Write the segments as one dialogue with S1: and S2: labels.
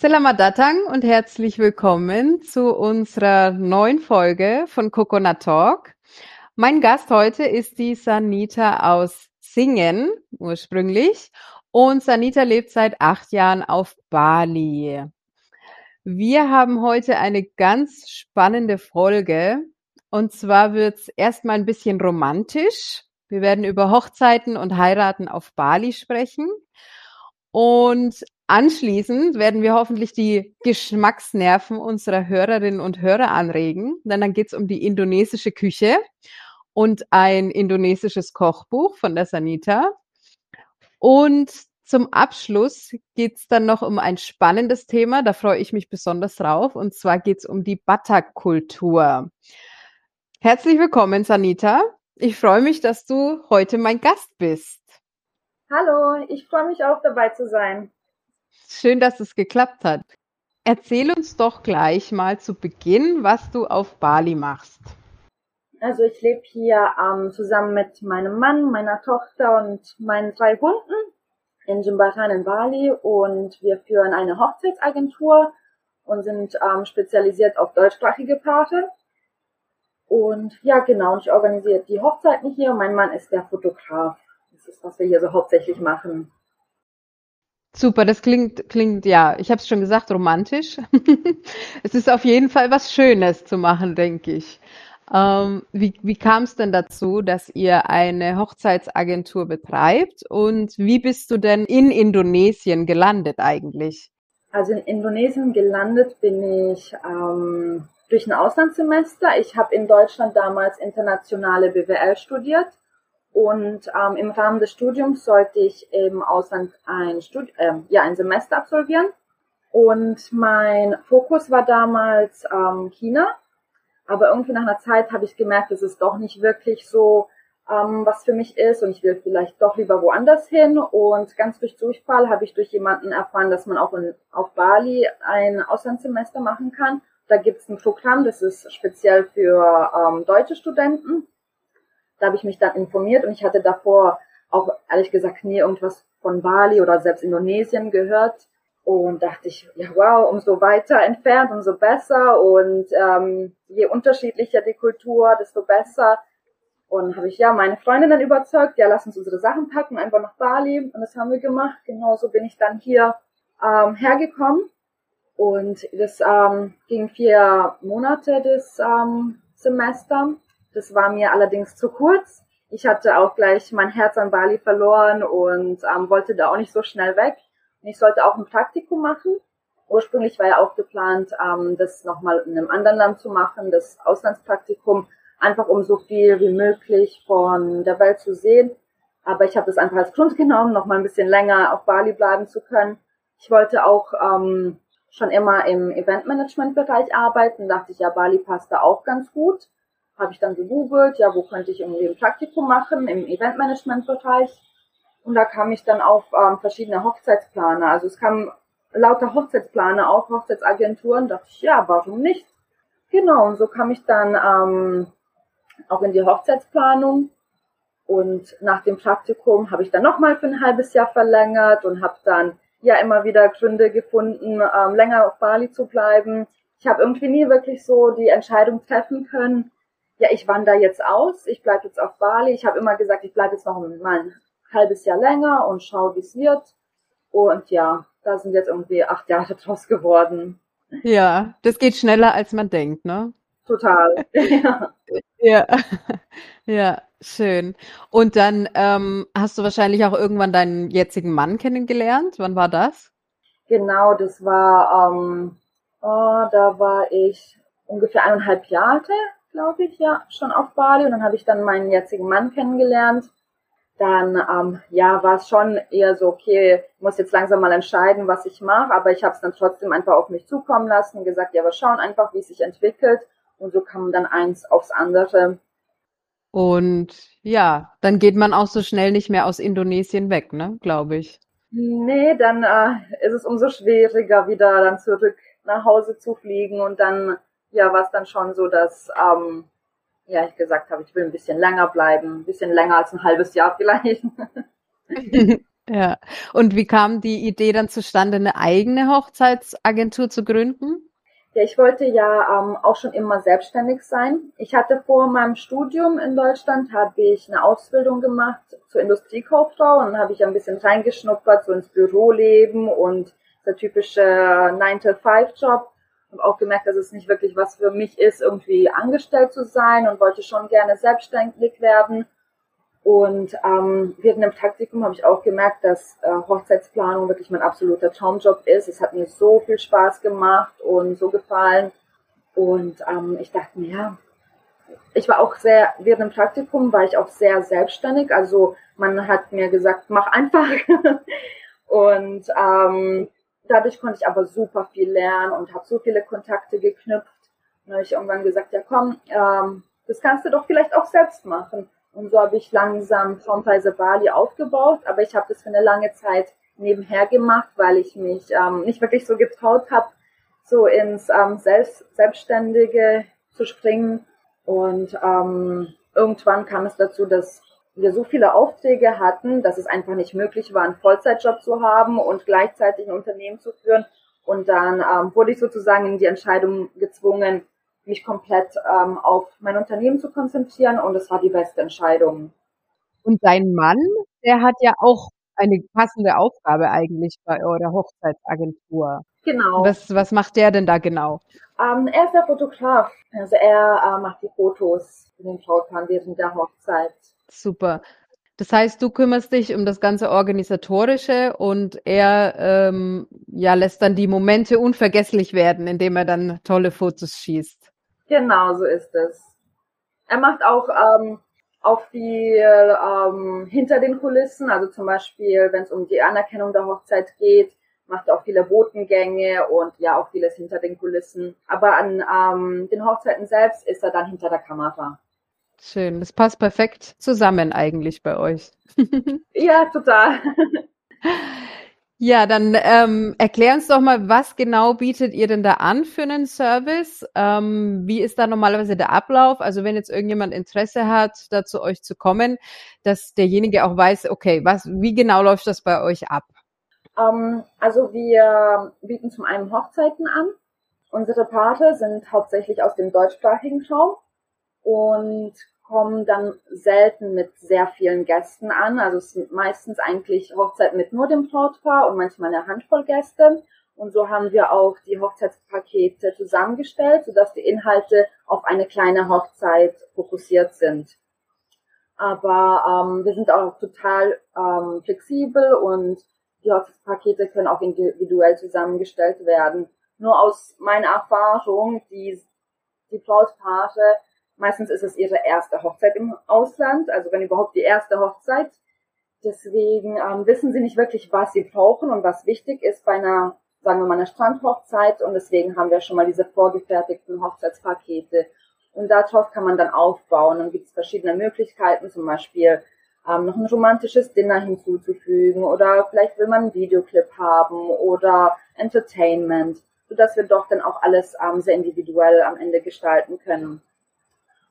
S1: Selamat datang und herzlich willkommen zu unserer neuen Folge von Coconut Talk. Mein Gast heute ist die Sanita aus Singen ursprünglich und Sanita lebt seit acht Jahren auf Bali. Wir haben heute eine ganz spannende Folge und zwar wird es erstmal ein bisschen romantisch. Wir werden über Hochzeiten und Heiraten auf Bali sprechen. Und Anschließend werden wir hoffentlich die Geschmacksnerven unserer Hörerinnen und Hörer anregen, denn dann geht es um die indonesische Küche und ein indonesisches Kochbuch von der Sanita. Und zum Abschluss geht es dann noch um ein spannendes Thema, da freue ich mich besonders drauf, und zwar geht es um die Batak-Kultur. Herzlich willkommen, Sanita. Ich freue mich, dass du heute mein Gast bist.
S2: Hallo, ich freue mich auch dabei zu sein.
S1: Schön, dass es geklappt hat. Erzähl uns doch gleich mal zu Beginn, was du auf Bali machst.
S2: Also ich lebe hier ähm, zusammen mit meinem Mann, meiner Tochter und meinen drei Hunden in Jumbaran in Bali und wir führen eine Hochzeitsagentur und sind ähm, spezialisiert auf deutschsprachige Paare. Und ja, genau, ich organisiere die Hochzeiten hier und mein Mann ist der Fotograf. Das ist, was wir hier so hauptsächlich machen.
S1: Super, das klingt, klingt, ja, ich habe es schon gesagt, romantisch. es ist auf jeden Fall was Schönes zu machen, denke ich. Ähm, wie wie kam es denn dazu, dass ihr eine Hochzeitsagentur betreibt und wie bist du denn in Indonesien gelandet eigentlich?
S2: Also in Indonesien gelandet bin ich ähm, durch ein Auslandssemester. Ich habe in Deutschland damals internationale BWL studiert und ähm, im Rahmen des Studiums sollte ich im Ausland ein, Studi äh, ja, ein Semester absolvieren. Und mein Fokus war damals ähm, China. Aber irgendwie nach einer Zeit habe ich gemerkt, es doch nicht wirklich so ähm, was für mich ist und ich will vielleicht doch lieber woanders hin. Und ganz durch Durchfall habe ich durch jemanden erfahren, dass man auch in, auf Bali ein Auslandssemester machen kann. Da gibt es ein Programm, das ist speziell für ähm, deutsche Studenten. Da habe ich mich dann informiert und ich hatte davor auch ehrlich gesagt nie irgendwas von Bali oder selbst Indonesien gehört und dachte ich, ja wow, umso weiter entfernt, umso besser und ähm, je unterschiedlicher die Kultur, desto besser. Und habe ich ja meine Freundinnen überzeugt, ja lass uns unsere Sachen packen, einfach nach Bali und das haben wir gemacht. Genauso bin ich dann hier ähm, hergekommen und das ähm, ging vier Monate des ähm, Semester das war mir allerdings zu kurz. Ich hatte auch gleich mein Herz an Bali verloren und ähm, wollte da auch nicht so schnell weg. Und ich sollte auch ein Praktikum machen. Ursprünglich war ja auch geplant, ähm, das nochmal in einem anderen Land zu machen, das Auslandspraktikum, einfach um so viel wie möglich von der Welt zu sehen. Aber ich habe das einfach als Grund genommen, nochmal ein bisschen länger auf Bali bleiben zu können. Ich wollte auch ähm, schon immer im Eventmanagement-Bereich arbeiten, dachte ich, ja, Bali passt da auch ganz gut habe ich dann gegoogelt, ja, wo könnte ich irgendwie ein Praktikum machen im Eventmanagement-Bereich. Und da kam ich dann auf ähm, verschiedene Hochzeitsplaner. Also es kamen lauter Hochzeitsplaner auf, Hochzeitsagenturen. Da dachte ich, ja, warum nicht? Genau, und so kam ich dann ähm, auch in die Hochzeitsplanung. Und nach dem Praktikum habe ich dann nochmal für ein halbes Jahr verlängert und habe dann ja immer wieder Gründe gefunden, ähm, länger auf Bali zu bleiben. Ich habe irgendwie nie wirklich so die Entscheidung treffen können, ja, ich wandere jetzt aus, ich bleibe jetzt auf Bali. Ich habe immer gesagt, ich bleibe jetzt noch mal ein halbes Jahr länger und schaue, wie es wird. Und ja, da sind jetzt irgendwie acht Jahre draus geworden.
S1: Ja, das geht schneller, als man denkt, ne?
S2: Total.
S1: ja. ja. Ja, schön. Und dann ähm, hast du wahrscheinlich auch irgendwann deinen jetzigen Mann kennengelernt. Wann war das?
S2: Genau, das war, ähm, oh, da war ich ungefähr eineinhalb Jahre glaube ich, ja, schon auf Bali. Und dann habe ich dann meinen jetzigen Mann kennengelernt. Dann, ähm, ja, war es schon eher so, okay, ich muss jetzt langsam mal entscheiden, was ich mache. Aber ich habe es dann trotzdem einfach auf mich zukommen lassen und gesagt, ja, wir schauen einfach, wie es sich entwickelt. Und so kam dann eins aufs andere.
S1: Und ja, dann geht man auch so schnell nicht mehr aus Indonesien weg, ne, glaube ich.
S2: Nee, dann äh, ist es umso schwieriger, wieder dann zurück nach Hause zu fliegen. Und dann, ja, war es dann schon so, dass ähm, ja, ich gesagt habe, ich will ein bisschen länger bleiben, ein bisschen länger als ein halbes Jahr vielleicht.
S1: ja. Und wie kam die Idee dann zustande, eine eigene Hochzeitsagentur zu gründen?
S2: Ja, ich wollte ja ähm, auch schon immer selbstständig sein. Ich hatte vor meinem Studium in Deutschland, habe ich eine Ausbildung gemacht zur Industriekauffrau und habe ich ein bisschen reingeschnuppert, so ins Büroleben und der typische 9-to-5-Job. Habe auch gemerkt, dass es nicht wirklich was für mich ist, irgendwie angestellt zu sein und wollte schon gerne selbstständig werden. Und ähm, während dem Praktikum habe ich auch gemerkt, dass äh, Hochzeitsplanung wirklich mein absoluter Traumjob ist. Es hat mir so viel Spaß gemacht und so gefallen. Und ähm, ich dachte mir, ja, ich war auch sehr, während dem Praktikum war ich auch sehr selbstständig. Also man hat mir gesagt, mach einfach. und ähm, dadurch konnte ich aber super viel lernen und habe so viele Kontakte geknüpft. Und habe ich irgendwann gesagt, ja komm, ähm, das kannst du doch vielleicht auch selbst machen. Und so habe ich langsam Traumreise Bali aufgebaut, aber ich habe das für eine lange Zeit nebenher gemacht, weil ich mich ähm, nicht wirklich so getraut habe, so ins ähm, Selbst Selbstständige zu springen. Und ähm, irgendwann kam es dazu, dass wir so viele Aufträge hatten, dass es einfach nicht möglich war, einen Vollzeitjob zu haben und gleichzeitig ein Unternehmen zu führen. Und dann ähm, wurde ich sozusagen in die Entscheidung gezwungen, mich komplett ähm, auf mein Unternehmen zu konzentrieren und es war die beste Entscheidung.
S1: Und dein Mann, der hat ja auch eine passende Aufgabe eigentlich bei eurer Hochzeitsagentur.
S2: Genau.
S1: Was, was macht der denn da genau?
S2: Ähm, er ist der Fotograf. Also er äh, macht die Fotos für den Brautpaar während der Hochzeit.
S1: Super. Das heißt, du kümmerst dich um das ganze Organisatorische und er ähm, ja, lässt dann die Momente unvergesslich werden, indem er dann tolle Fotos schießt.
S2: Genau, so ist es. Er macht auch, ähm, auch viel ähm, hinter den Kulissen, also zum Beispiel, wenn es um die Anerkennung der Hochzeit geht, macht er auch viele Botengänge und ja auch vieles hinter den Kulissen. Aber an ähm, den Hochzeiten selbst ist er dann hinter der Kamera.
S1: Schön, das passt perfekt zusammen eigentlich bei euch.
S2: ja, total.
S1: Ja, dann ähm, erklär uns doch mal, was genau bietet ihr denn da an für einen Service? Ähm, wie ist da normalerweise der Ablauf? Also wenn jetzt irgendjemand Interesse hat, da zu euch zu kommen, dass derjenige auch weiß, okay, was, wie genau läuft das bei euch ab?
S2: Um, ähm, also wir bieten zum einen Hochzeiten an. Unsere Paare sind hauptsächlich aus dem deutschsprachigen Raum und kommen dann selten mit sehr vielen Gästen an. Also es sind meistens eigentlich Hochzeiten mit nur dem Brautpaar und manchmal eine Handvoll Gäste. Und so haben wir auch die Hochzeitspakete zusammengestellt, sodass die Inhalte auf eine kleine Hochzeit fokussiert sind. Aber ähm, wir sind auch total ähm, flexibel und die Hochzeitspakete können auch individuell zusammengestellt werden. Nur aus meiner Erfahrung, die, die Brautpaare Meistens ist es ihre erste Hochzeit im Ausland, also wenn überhaupt die erste Hochzeit. Deswegen ähm, wissen sie nicht wirklich, was sie brauchen und was wichtig ist bei einer, sagen wir mal, einer Strandhochzeit. Und deswegen haben wir schon mal diese vorgefertigten Hochzeitspakete. Und darauf kann man dann aufbauen. Dann gibt es verschiedene Möglichkeiten, zum Beispiel ähm, noch ein romantisches Dinner hinzuzufügen oder vielleicht will man einen Videoclip haben oder Entertainment, sodass wir doch dann auch alles ähm, sehr individuell am Ende gestalten können.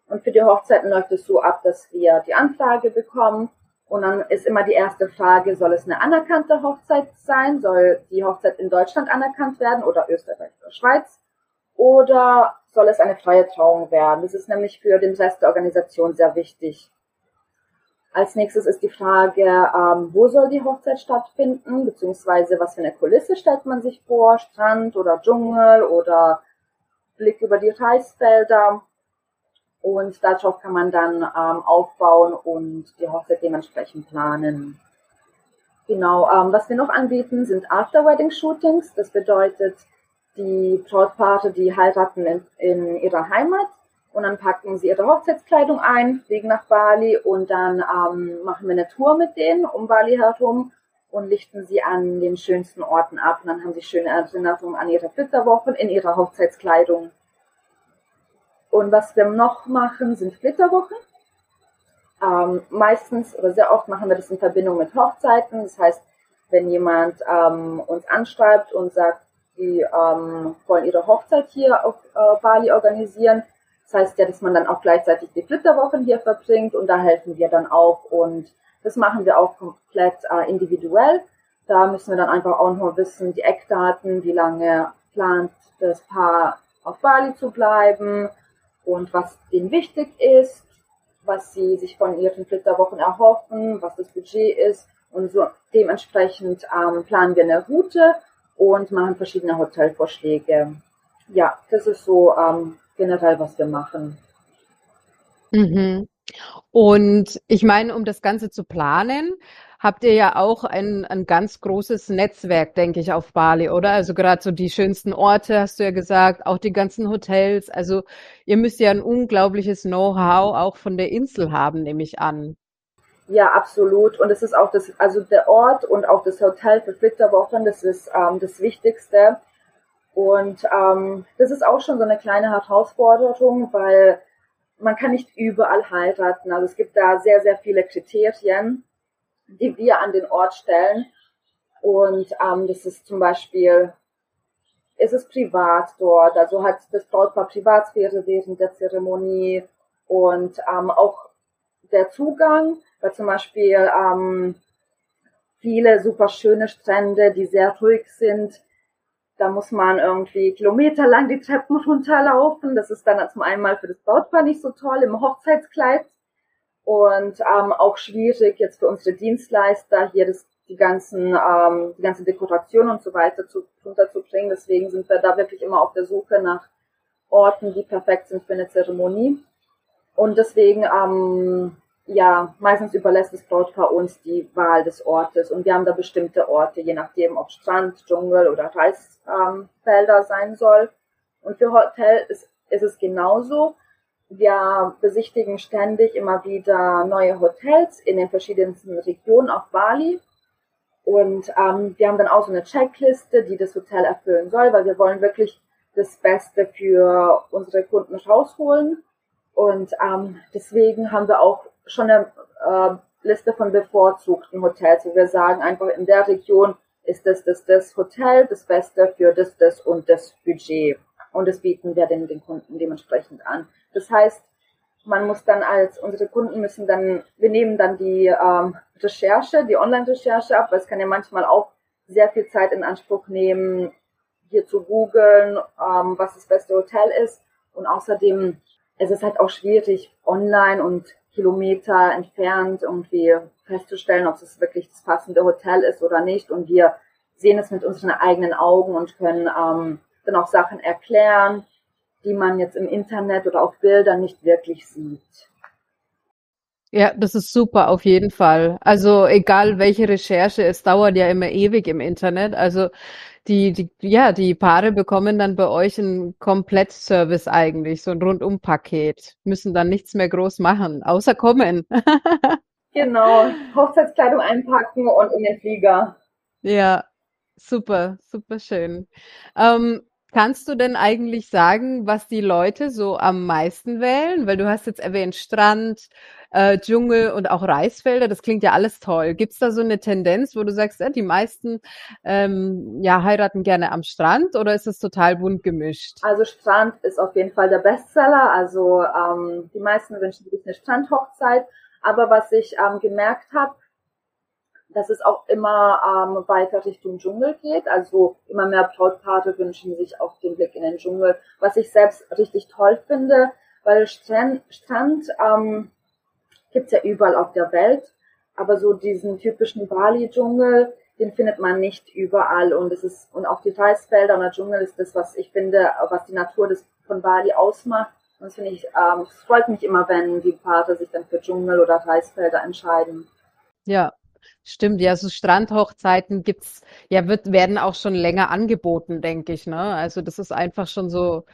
S2: Und für die Hochzeiten läuft es so ab, dass wir die Anfrage bekommen. Und dann ist immer die erste Frage, soll es eine anerkannte Hochzeit sein? Soll die Hochzeit in Deutschland anerkannt werden oder Österreich oder Schweiz? Oder soll es eine freie Trauung werden? Das ist nämlich für den Rest der Organisation sehr wichtig. Als nächstes ist die Frage, ähm, wo soll die Hochzeit stattfinden, beziehungsweise was für eine Kulisse stellt man sich vor, Strand oder Dschungel oder Blick über die Reisfelder. Und darauf kann man dann ähm, aufbauen und die Hochzeit dementsprechend planen. Genau, ähm, was wir noch anbieten, sind After-Wedding-Shootings. Das bedeutet, die Brautpaare, die heiraten in, in ihrer Heimat und dann packen sie ihre Hochzeitskleidung ein, fliegen nach Bali und dann ähm, machen wir eine Tour mit denen um Bali herum und lichten sie an den schönsten Orten ab. Und dann haben sie schöne Erinnerungen an ihre Flitterwochen in ihrer Hochzeitskleidung. Und was wir noch machen, sind Flitterwochen. Ähm, meistens oder sehr oft machen wir das in Verbindung mit Hochzeiten. Das heißt, wenn jemand ähm, uns anschreibt und sagt, die ähm, wollen ihre Hochzeit hier auf äh, Bali organisieren, das heißt ja, dass man dann auch gleichzeitig die Flitterwochen hier verbringt und da helfen wir dann auch und das machen wir auch komplett äh, individuell. Da müssen wir dann einfach auch nur wissen, die Eckdaten, wie lange plant das Paar auf Bali zu bleiben und was ihnen wichtig ist, was sie sich von ihren Flitterwochen erhoffen, was das Budget ist und so dementsprechend ähm, planen wir eine Route und machen verschiedene Hotelvorschläge. Ja, das ist so ähm, generell, was wir machen.
S1: Mhm. Und ich meine, um das Ganze zu planen, habt ihr ja auch ein, ein ganz großes Netzwerk, denke ich, auf Bali, oder? Also gerade so die schönsten Orte, hast du ja gesagt, auch die ganzen Hotels. Also ihr müsst ja ein unglaubliches Know-how auch von der Insel haben, nehme ich an.
S2: Ja, absolut. Und es ist auch das, also der Ort und auch das Hotel für Flitterwochen, das ist ähm, das Wichtigste. Und ähm, das ist auch schon so eine kleine Herausforderung, weil man kann nicht überall heiraten. Also es gibt da sehr, sehr viele Kriterien, die wir an den Ort stellen. Und ähm, das ist zum Beispiel, ist es privat dort, also hat das Brautpaar Privatsphäre während der Zeremonie und ähm, auch der Zugang, weil zum Beispiel ähm, viele super schöne Strände, die sehr ruhig sind, da muss man irgendwie kilometerlang die Treppen runterlaufen. Das ist dann zum einen mal für das Brautpaar nicht so toll im Hochzeitskleid und ähm, auch schwierig jetzt für unsere Dienstleister hier das, die ganzen ähm, die ganze Dekoration und so weiter zu, runterzubringen. Deswegen sind wir da wirklich immer auf der Suche nach Orten, die perfekt sind für eine Zeremonie. Und deswegen ähm, ja, meistens überlässt das Brautpaar uns die Wahl des Ortes und wir haben da bestimmte Orte, je nachdem, ob Strand, Dschungel oder Reisfelder ähm, sein soll. Und für Hotel ist, ist es genauso. Wir besichtigen ständig immer wieder neue Hotels in den verschiedensten Regionen auf Bali. Und ähm, wir haben dann auch so eine Checkliste, die das Hotel erfüllen soll, weil wir wollen wirklich das Beste für unsere Kunden rausholen. Und ähm, deswegen haben wir auch schon eine äh, Liste von bevorzugten Hotels, wir sagen, einfach in der Region ist das, das, das Hotel das Beste für das, das und das Budget. Und das bieten wir den, den Kunden dementsprechend an. Das heißt, man muss dann als, unsere Kunden müssen dann, wir nehmen dann die ähm, Recherche, die Online-Recherche ab, weil es kann ja manchmal auch sehr viel Zeit in Anspruch nehmen, hier zu googeln, ähm, was das beste Hotel ist. Und außerdem ist es halt auch schwierig, online und Kilometer entfernt irgendwie festzustellen, ob es wirklich das passende Hotel ist oder nicht. Und wir sehen es mit unseren eigenen Augen und können ähm, dann auch Sachen erklären, die man jetzt im Internet oder auf Bildern nicht wirklich sieht.
S1: Ja, das ist super, auf jeden Fall. Also egal welche Recherche, es dauert ja immer ewig im Internet. Also die, die, ja, die Paare bekommen dann bei euch einen Komplettservice eigentlich, so ein Rundum-Paket, müssen dann nichts mehr groß machen, außer kommen.
S2: genau, Hochzeitskleidung einpacken und in den Flieger.
S1: Ja, super, super schön. Ähm, kannst du denn eigentlich sagen, was die Leute so am meisten wählen? Weil du hast jetzt erwähnt Strand, äh, Dschungel und auch Reisfelder. Das klingt ja alles toll. Gibt es da so eine Tendenz, wo du sagst, äh, die meisten ähm, ja, heiraten gerne am Strand oder ist es total bunt gemischt?
S2: Also Strand ist auf jeden Fall der Bestseller. Also ähm, die meisten wünschen sich eine Strandhochzeit. Aber was ich ähm, gemerkt habe, dass es auch immer ähm, weiter Richtung Dschungel geht. Also immer mehr Brautpaare wünschen sich auch den Blick in den Dschungel, was ich selbst richtig toll finde, weil Strand, Strand ähm, gibt's ja überall auf der Welt. Aber so diesen typischen Bali-Dschungel, den findet man nicht überall. Und es ist, und auch die Reisfelder und der Dschungel ist das, was ich finde, was die Natur des, von Bali ausmacht. Und das finde ich, ähm, es freut mich immer, wenn die Paare sich dann für Dschungel oder Reisfelder entscheiden.
S1: Ja, Stimmt, ja, so Strandhochzeiten gibt's, ja, wird, werden auch schon länger angeboten, denke ich, ne? Also das ist einfach schon so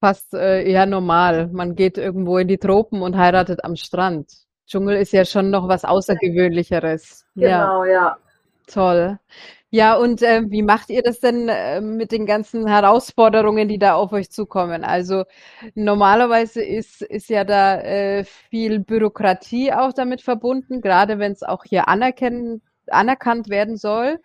S1: fast äh, eher normal. Man geht irgendwo in die Tropen und heiratet am Strand. Dschungel ist ja schon noch was Außergewöhnlicheres.
S2: Genau, ja. ja.
S1: Toll. Ja, und äh, wie macht ihr das denn äh, mit den ganzen Herausforderungen, die da auf euch zukommen? Also normalerweise ist, ist ja da äh, viel Bürokratie auch damit verbunden, gerade wenn es auch hier anerkannt werden soll.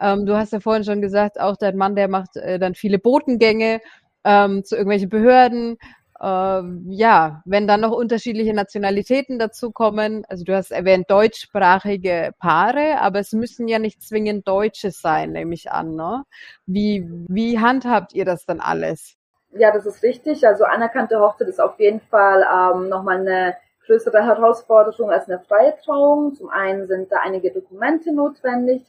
S1: Ähm, du hast ja vorhin schon gesagt, auch dein Mann, der macht äh, dann viele Botengänge ähm, zu irgendwelchen Behörden. Ähm, ja, wenn dann noch unterschiedliche Nationalitäten dazukommen, also du hast erwähnt deutschsprachige Paare, aber es müssen ja nicht zwingend Deutsche sein, nehme ich an. Ne? Wie, wie handhabt ihr das dann alles?
S2: Ja, das ist richtig. Also anerkannte Hochzeit ist auf jeden Fall ähm, nochmal eine größere Herausforderung als eine freie Trauung. Zum einen sind da einige Dokumente notwendig,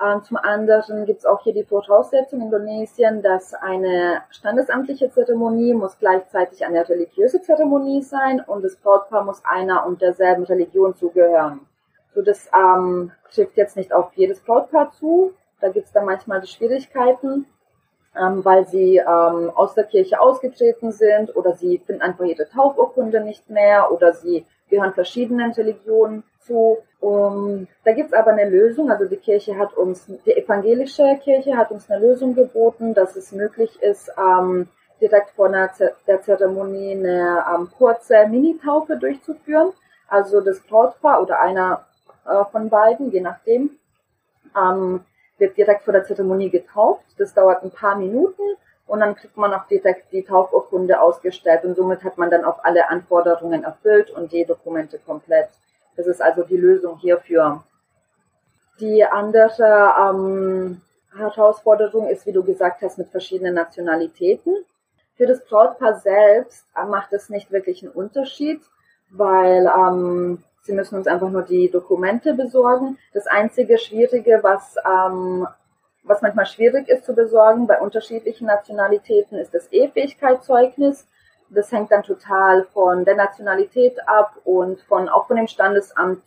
S2: ähm, zum anderen gibt es auch hier die Voraussetzung in Indonesien, dass eine standesamtliche Zeremonie muss gleichzeitig eine religiöse Zeremonie sein und das Brautpaar muss einer und derselben Religion zugehören. So, das ähm, trifft jetzt nicht auf jedes Brautpaar zu. Da gibt es dann manchmal die Schwierigkeiten, ähm, weil sie ähm, aus der Kirche ausgetreten sind oder sie finden einfach ihre Taufurkunde nicht mehr oder sie gehören verschiedenen Religionen zu. Um, da gibt's aber eine Lösung. Also die Kirche hat uns, die evangelische Kirche hat uns eine Lösung geboten, dass es möglich ist, ähm, direkt vor der Zeremonie eine ähm, kurze Mini-Taufe durchzuführen. Also das Brautpaar oder einer äh, von beiden, je nachdem, ähm, wird direkt vor der Zeremonie getauft. Das dauert ein paar Minuten und dann kriegt man auch direkt die Taufurkunde ausgestellt und somit hat man dann auch alle Anforderungen erfüllt und die Dokumente komplett. Das ist also die Lösung hierfür. Die andere ähm, Herausforderung ist, wie du gesagt hast, mit verschiedenen Nationalitäten. Für das Brautpaar selbst äh, macht es nicht wirklich einen Unterschied, weil ähm, sie müssen uns einfach nur die Dokumente besorgen. Das einzige Schwierige, was ähm, was manchmal schwierig ist zu besorgen bei unterschiedlichen Nationalitäten, ist das E-Fähigkeitszeugnis. Das hängt dann total von der Nationalität ab und von, auch von dem Standesamt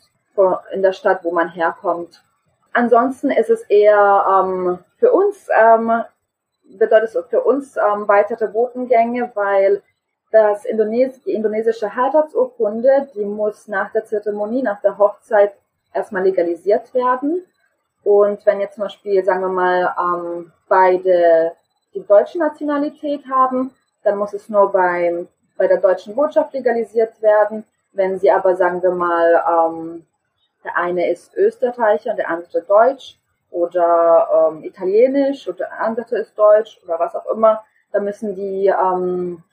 S2: in der Stadt, wo man herkommt. Ansonsten ist es eher ähm, für uns, ähm, bedeutet es für uns ähm, weitere Botengänge, weil das Indones die indonesische Heiratsurkunde, die muss nach der Zeremonie, nach der Hochzeit erstmal legalisiert werden. Und wenn jetzt zum Beispiel, sagen wir mal, ähm, beide die deutsche Nationalität haben, dann muss es nur beim, bei der deutschen Botschaft legalisiert werden. Wenn sie aber, sagen wir mal, ähm, der eine ist Österreicher, der andere Deutsch oder ähm, Italienisch oder der andere ist Deutsch oder was auch immer, dann müssen die, ähm,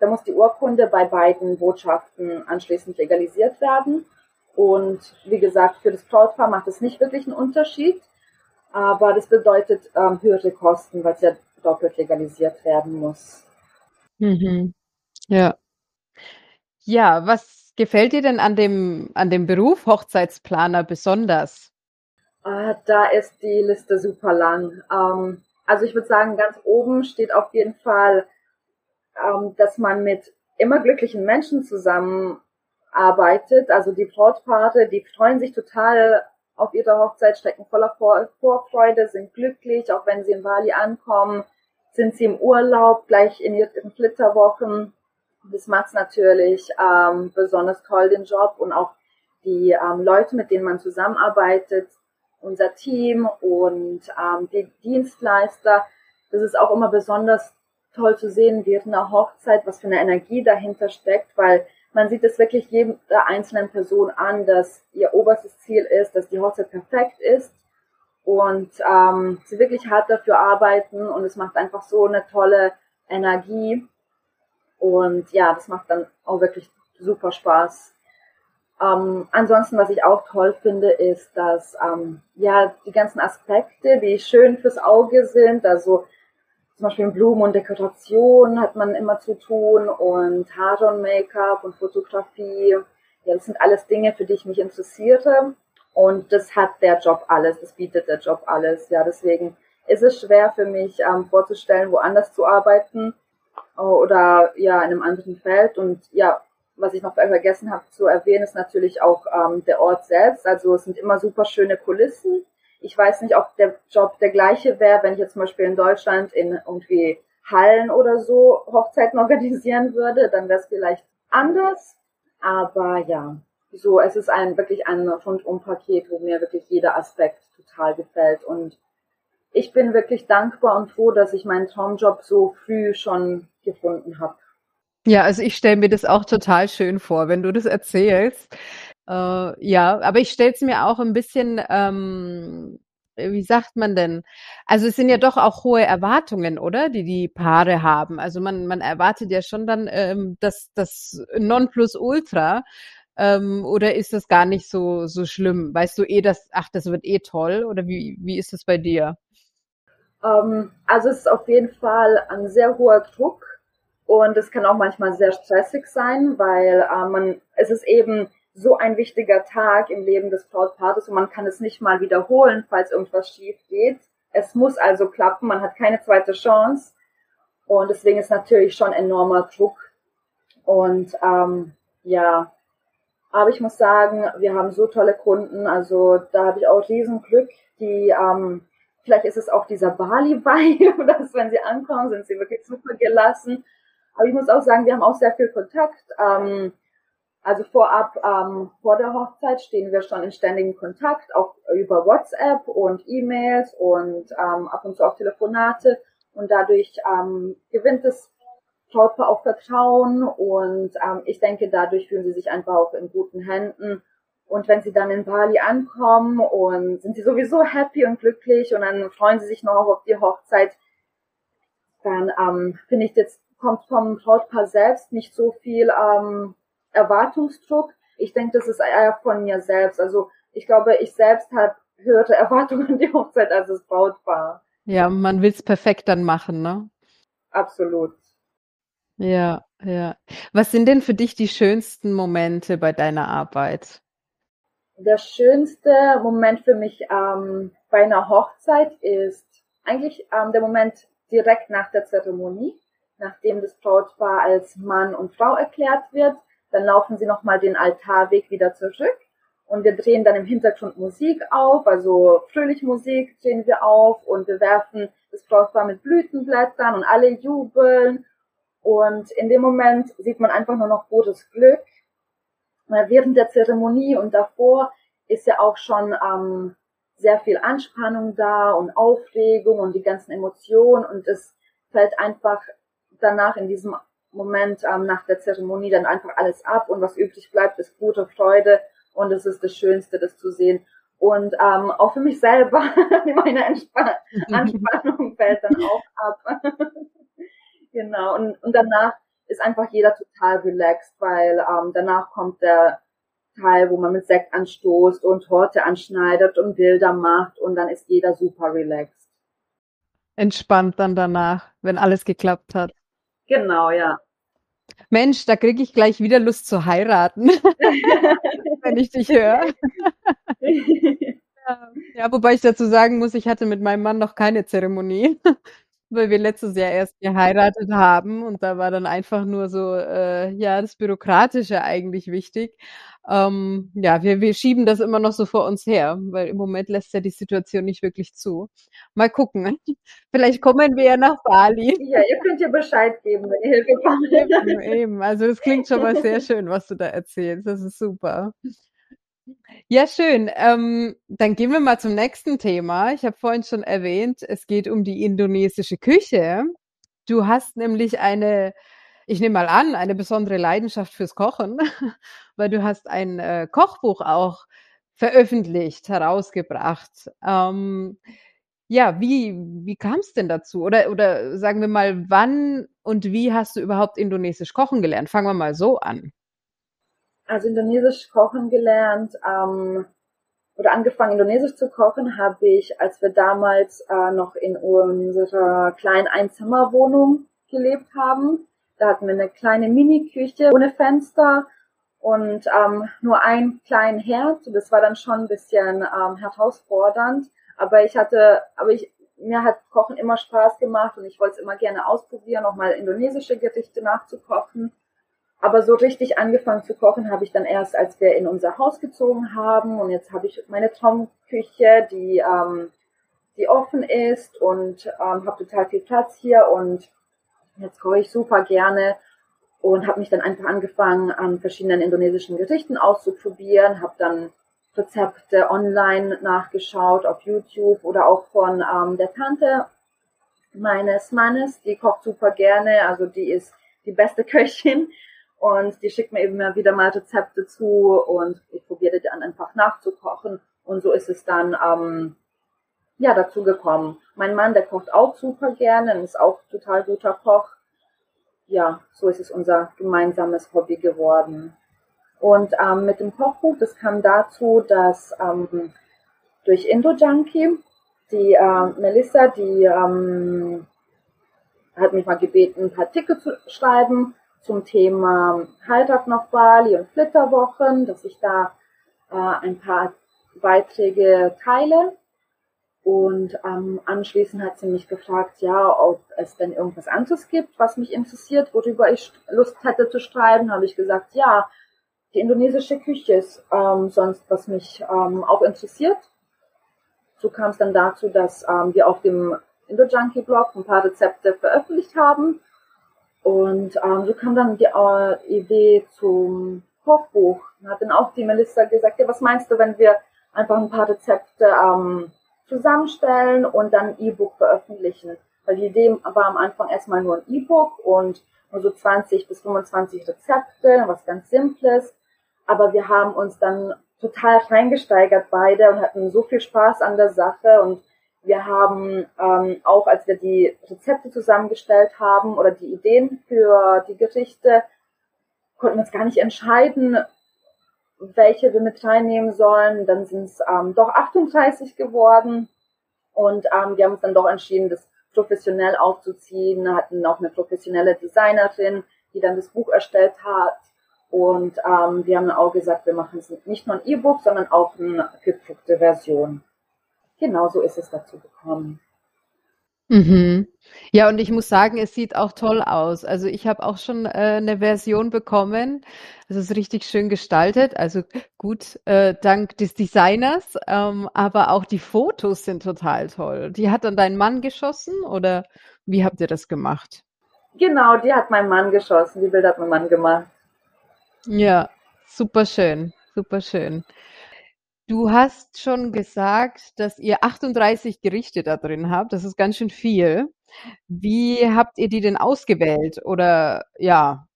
S2: da muss die Urkunde bei beiden Botschaften anschließend legalisiert werden. Und wie gesagt, für das Brautpaar macht es nicht wirklich einen Unterschied, aber das bedeutet ähm, höhere Kosten, weil es ja doppelt legalisiert werden muss.
S1: Mhm. Ja. Ja, was gefällt dir denn an dem, an dem Beruf Hochzeitsplaner besonders?
S2: Ah, da ist die Liste super lang. Ähm, also ich würde sagen, ganz oben steht auf jeden Fall, ähm, dass man mit immer glücklichen Menschen zusammen arbeitet. Also die Brautpaare, die freuen sich total auf ihre Hochzeit, stecken voller Vor Vorfreude, sind glücklich, auch wenn sie in Bali ankommen, sind sie im Urlaub, gleich in ihren Flitterwochen. Das macht's natürlich ähm, besonders toll, den Job und auch die ähm, Leute, mit denen man zusammenarbeitet, unser Team und ähm, die Dienstleister. Das ist auch immer besonders toll zu sehen während einer Hochzeit, was für eine Energie dahinter steckt, weil man sieht es wirklich jeder einzelnen Person an, dass ihr oberstes Ziel ist, dass die Hochzeit perfekt ist und ähm, sie wirklich hart dafür arbeiten und es macht einfach so eine tolle Energie und ja, das macht dann auch wirklich super Spaß. Ähm, ansonsten, was ich auch toll finde, ist, dass ähm, ja die ganzen Aspekte, wie schön fürs Auge sind, also zum Beispiel Blumen und Dekoration hat man immer zu tun und Haare und Make-up und Fotografie. Ja, das sind alles Dinge, für die ich mich interessiere. Und das hat der Job alles, das bietet der Job alles. Ja, deswegen ist es schwer für mich ähm, vorzustellen, woanders zu arbeiten oder ja in einem anderen Feld. Und ja, was ich noch vergessen habe zu erwähnen, ist natürlich auch ähm, der Ort selbst. Also es sind immer super schöne Kulissen ich weiß nicht, ob der Job der gleiche wäre, wenn ich jetzt zum Beispiel in Deutschland in irgendwie Hallen oder so Hochzeiten organisieren würde, dann wäre es vielleicht anders. Aber ja, so, es ist ein wirklich ein Rundum-Paket, wo mir wirklich jeder Aspekt total gefällt. Und ich bin wirklich dankbar und froh, dass ich meinen Traumjob so früh schon gefunden habe.
S1: Ja, also ich stelle mir das auch total schön vor, wenn du das erzählst. Äh, ja, aber ich stelle es mir auch ein bisschen, ähm, wie sagt man denn? Also es sind ja doch auch hohe Erwartungen, oder? Die die Paare haben. Also man, man erwartet ja schon dann ähm, das, das Nonplusultra. Ähm, oder ist das gar nicht so, so schlimm? Weißt du eh, dass, ach, das wird eh toll? Oder wie, wie ist es bei dir?
S2: Ähm, also es ist auf jeden Fall ein sehr hoher Druck und es kann auch manchmal sehr stressig sein, weil äh, man, es ist eben so ein wichtiger Tag im Leben des Brautpaares und man kann es nicht mal wiederholen, falls irgendwas schief geht. Es muss also klappen, man hat keine zweite Chance und deswegen ist natürlich schon enormer Druck. Und ähm, ja, aber ich muss sagen, wir haben so tolle Kunden, also da habe ich auch riesen Glück, die ähm, vielleicht ist es auch dieser Bali-Vibe, dass wenn sie ankommen, sind sie wirklich super gelassen. Aber ich muss auch sagen, wir haben auch sehr viel Kontakt. Ähm, also vorab, ähm, vor der Hochzeit stehen wir schon in ständigem Kontakt, auch über WhatsApp und E-Mails und ähm, ab und zu auch Telefonate. Und dadurch ähm, gewinnt das Brautpaar auch Vertrauen und ähm, ich denke, dadurch fühlen sie sich einfach auch in guten Händen. Und wenn sie dann in Bali ankommen und sind sie sowieso happy und glücklich und dann freuen sie sich noch auf die Hochzeit, dann ähm, finde ich, jetzt kommt vom Brautpaar selbst nicht so viel ähm, Erwartungsdruck. Ich denke, das ist eher von mir selbst. Also ich glaube, ich selbst habe höhere Erwartungen an die Hochzeit als das Brautpaar.
S1: Ja, man will es perfekt dann machen, ne?
S2: Absolut.
S1: Ja, ja. Was sind denn für dich die schönsten Momente bei deiner Arbeit?
S2: Der schönste Moment für mich ähm, bei einer Hochzeit ist eigentlich ähm, der Moment direkt nach der Zeremonie, nachdem das Brautpaar als Mann und Frau erklärt wird. Dann laufen sie nochmal den Altarweg wieder zurück und wir drehen dann im Hintergrund Musik auf, also fröhlich Musik drehen wir auf und wir werfen das Brautpaar mit Blütenblättern und alle jubeln und in dem Moment sieht man einfach nur noch pures Glück. Während der Zeremonie und davor ist ja auch schon ähm, sehr viel Anspannung da und Aufregung und die ganzen Emotionen und es fällt einfach danach in diesem Moment ähm, nach der Zeremonie dann einfach alles ab und was übrig bleibt, ist gute Freude und es ist das Schönste, das zu sehen. Und ähm, auch für mich selber, meine Entspann Anspannung fällt dann auch ab. genau, und, und danach ist einfach jeder total relaxed, weil ähm, danach kommt der Teil, wo man mit Sekt anstoßt und Torte anschneidet und Bilder macht und dann ist jeder super relaxed.
S1: Entspannt dann danach, wenn alles geklappt hat.
S2: Genau, ja.
S1: Mensch, da kriege ich gleich wieder Lust zu heiraten, wenn ich dich höre. ja, wobei ich dazu sagen muss, ich hatte mit meinem Mann noch keine Zeremonie, weil wir letztes Jahr erst geheiratet haben und da war dann einfach nur so, äh, ja, das Bürokratische eigentlich wichtig. Ähm, ja, wir, wir schieben das immer noch so vor uns her, weil im Moment lässt ja die Situation nicht wirklich zu. Mal gucken. Vielleicht kommen wir ja nach Bali.
S2: Ja, ihr könnt ja Bescheid geben, wenn ihr Hilfe
S1: braucht. Eben, eben. Also es klingt schon mal sehr schön, was du da erzählst. Das ist super. Ja, schön. Ähm, dann gehen wir mal zum nächsten Thema. Ich habe vorhin schon erwähnt, es geht um die indonesische Küche. Du hast nämlich eine ich nehme mal an, eine besondere Leidenschaft fürs Kochen, weil du hast ein äh, Kochbuch auch veröffentlicht, herausgebracht. Ähm, ja, wie, wie kam es denn dazu? Oder, oder sagen wir mal, wann und wie hast du überhaupt Indonesisch kochen gelernt? Fangen wir mal so an.
S2: Also Indonesisch kochen gelernt, ähm, oder angefangen Indonesisch zu kochen, habe ich, als wir damals äh, noch in unserer kleinen Einzimmerwohnung gelebt haben. Da hatten wir eine kleine Mini-Küche ohne Fenster und ähm, nur einen kleinen Herd. Das war dann schon ein bisschen ähm, herausfordernd. Aber ich hatte, aber ich, mir hat Kochen immer Spaß gemacht und ich wollte es immer gerne ausprobieren, auch mal indonesische Gerichte nachzukochen. Aber so richtig angefangen zu kochen habe ich dann erst, als wir in unser Haus gezogen haben. Und jetzt habe ich meine Traumküche, die, ähm, die offen ist und ähm, habe total viel Platz hier. Und Jetzt koche ich super gerne und habe mich dann einfach angefangen, an verschiedenen indonesischen Gerichten auszuprobieren, habe dann Rezepte online nachgeschaut auf YouTube oder auch von ähm, der Tante meines Mannes, die kocht super gerne, also die ist die beste Köchin und die schickt mir immer wieder mal Rezepte zu und ich probiere dann einfach nachzukochen und so ist es dann ähm, ja dazu gekommen. Mein Mann, der kocht auch super gerne und ist auch total guter Koch. Ja, so ist es unser gemeinsames Hobby geworden. Und ähm, mit dem Kochbuch, das kam dazu, dass ähm, durch Indo-Junkie die äh, Melissa, die ähm, hat mich mal gebeten, ein paar Artikel zu schreiben zum Thema Heirat noch Bali und Flitterwochen, dass ich da äh, ein paar Beiträge teile. Und ähm, anschließend hat sie mich gefragt, ja, ob es denn irgendwas anderes gibt, was mich interessiert, worüber ich Lust hätte zu schreiben. Habe ich gesagt, ja, die indonesische Küche ist ähm, sonst, was mich ähm, auch interessiert. So kam es dann dazu, dass ähm, wir auf dem Indo-Junkie-Blog ein paar Rezepte veröffentlicht haben. Und ähm, so kam dann die äh, Idee zum Kochbuch. Da hat dann auch die Melissa gesagt, ja, was meinst du, wenn wir einfach ein paar Rezepte ähm, zusammenstellen und dann E-Book veröffentlichen? Weil die Idee war am Anfang erstmal nur ein E-Book und nur so 20 bis 25 Rezepte, was ganz Simples. Aber wir haben uns dann total reingesteigert beide und hatten so viel Spaß an der Sache und wir haben ähm, auch, als wir die Rezepte zusammengestellt haben oder die Ideen für die Gerichte, konnten wir uns gar nicht entscheiden, welche wir mit reinnehmen sollen. Dann sind es ähm, doch 38 geworden und ähm, wir haben uns dann doch entschieden, das professionell aufzuziehen, hatten auch eine professionelle Designerin, die dann das Buch erstellt hat. Und ähm, wir haben auch gesagt, wir machen es nicht nur ein E-Book, sondern auch eine gedruckte Version genau so ist es dazu gekommen.
S1: Mhm. Ja, und ich muss sagen, es sieht auch toll aus. Also ich habe auch schon äh, eine Version bekommen. Es ist richtig schön gestaltet. Also gut, äh, dank des Designers. Ähm, aber auch die Fotos sind total toll. Die hat dann dein Mann geschossen oder wie habt ihr das gemacht?
S2: Genau, die hat mein Mann geschossen. Die Bilder hat mein Mann gemacht.
S1: Ja, super schön, super schön. Du hast schon gesagt, dass ihr 38 Gerichte da drin habt. Das ist ganz schön viel. Wie habt ihr die denn ausgewählt? Oder ja,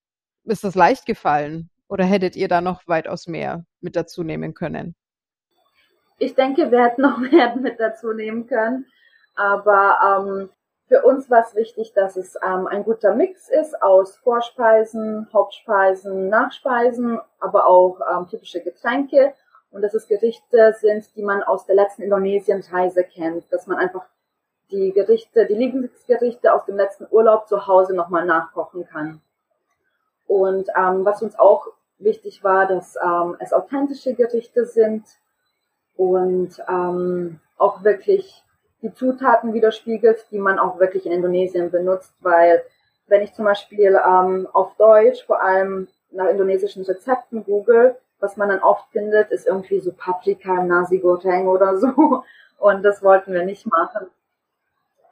S1: ist das leicht gefallen? Oder hättet ihr da noch weitaus mehr mit dazu nehmen können?
S2: Ich denke, wir hätten noch mehr mit dazu nehmen können. Aber ähm, für uns war es wichtig, dass es ähm, ein guter Mix ist aus Vorspeisen, Hauptspeisen, Nachspeisen, aber auch ähm, typische Getränke und dass es Gerichte sind, die man aus der letzten Indonesien-Reise kennt, dass man einfach die Gerichte, die Lieblingsgerichte aus dem letzten Urlaub zu Hause nochmal nachkochen kann. Und ähm, was uns auch wichtig war, dass ähm, es authentische Gerichte sind und ähm, auch wirklich die Zutaten widerspiegelt, die man auch wirklich in Indonesien benutzt, weil wenn ich zum Beispiel ähm, auf Deutsch vor allem nach indonesischen Rezepten google, was man dann oft findet, ist irgendwie so Paprika im Nasi Goreng oder so. Und das wollten wir nicht machen.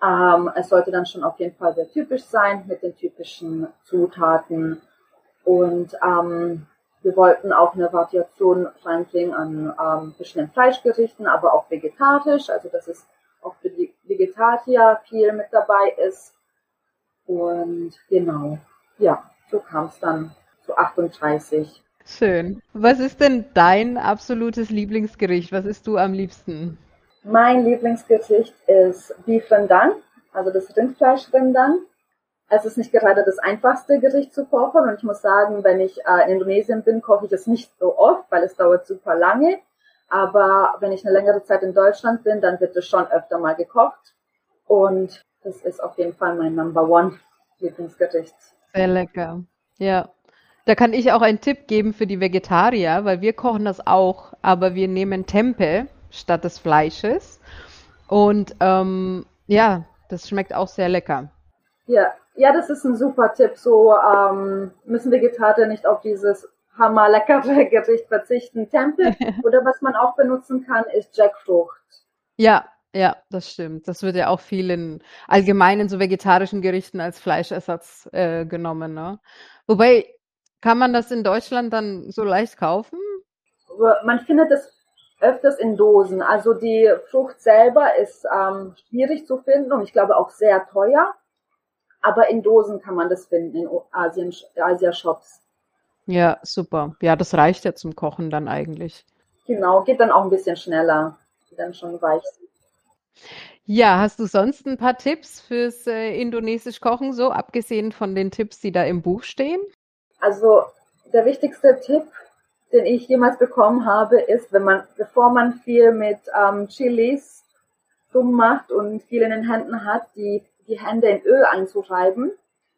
S2: Ähm, es sollte dann schon auf jeden Fall sehr typisch sein mit den typischen Zutaten. Und ähm, wir wollten auch eine Variation reinbringen an ähm, verschiedenen Fleischgerichten, aber auch vegetarisch, also dass es auch für die Vegetarier viel mit dabei ist. Und genau, ja, so kam es dann zu 38
S1: Schön. Was ist denn dein absolutes Lieblingsgericht? Was isst du am liebsten?
S2: Mein Lieblingsgericht ist Beef Rendang, also das Rindfleisch Rendang. Es ist nicht gerade das einfachste Gericht zu kochen und ich muss sagen, wenn ich äh, in Indonesien bin, koche ich es nicht so oft, weil es dauert super lange. Aber wenn ich eine längere Zeit in Deutschland bin, dann wird es schon öfter mal gekocht. Und das ist auf jeden Fall mein Number One Lieblingsgericht.
S1: Sehr lecker. Ja. Da kann ich auch einen Tipp geben für die Vegetarier, weil wir kochen das auch, aber wir nehmen Tempe statt des Fleisches. Und ähm, ja, das schmeckt auch sehr lecker.
S2: Ja, ja, das ist ein super Tipp. So ähm, müssen Vegetarier nicht auf dieses hammerleckere Gericht verzichten. Tempe oder was man auch benutzen kann, ist Jackfrucht.
S1: Ja, ja, das stimmt. Das wird ja auch viel in allgemeinen so vegetarischen Gerichten als Fleischersatz äh, genommen, ne? Wobei, kann man das in Deutschland dann so leicht kaufen?
S2: Man findet es öfters in Dosen. Also die Frucht selber ist ähm, schwierig zu finden und ich glaube auch sehr teuer. Aber in Dosen kann man das finden in Asien, Asia-Shops.
S1: Ja, super. Ja, das reicht ja zum Kochen dann eigentlich.
S2: Genau, geht dann auch ein bisschen schneller, die dann schon weich sind.
S1: Ja, hast du sonst ein paar Tipps fürs äh, indonesisch Kochen, so abgesehen von den Tipps, die da im Buch stehen?
S2: Also der wichtigste Tipp, den ich jemals bekommen habe, ist, wenn man, bevor man viel mit ähm, Chilis dumm macht und viel in den Händen hat, die, die Hände in Öl einzureiben,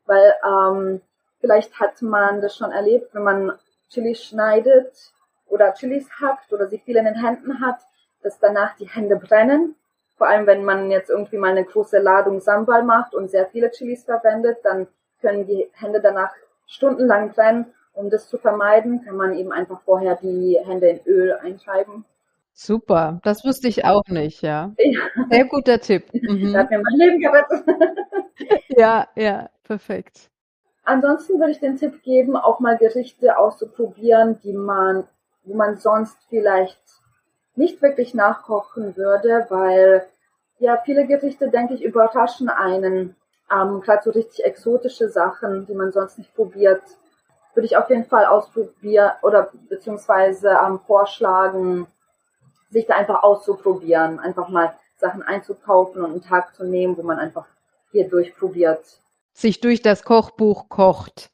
S2: weil ähm, vielleicht hat man das schon erlebt, wenn man Chilis schneidet oder Chilis hackt oder sie viel in den Händen hat, dass danach die Hände brennen. Vor allem, wenn man jetzt irgendwie mal eine große Ladung Sambal macht und sehr viele Chilis verwendet, dann können die Hände danach stundenlang brennen. Um das zu vermeiden, kann man eben einfach vorher die Hände in Öl einschreiben.
S1: Super, das wusste ich auch nicht, ja. ja. Sehr guter Tipp.
S2: Mhm. Das hat mir mein Leben gerettet.
S1: ja, ja, perfekt.
S2: Ansonsten würde ich den Tipp geben, auch mal Gerichte auszuprobieren, die man, wo man sonst vielleicht nicht wirklich nachkochen würde, weil ja viele Gerichte, denke ich, überraschen einen. Ähm, Gerade so richtig exotische Sachen, die man sonst nicht probiert, würde ich auf jeden Fall ausprobieren oder beziehungsweise ähm, vorschlagen, sich da einfach auszuprobieren, einfach mal Sachen einzukaufen und einen Tag zu nehmen, wo man einfach hier durchprobiert
S1: sich durch das Kochbuch kocht.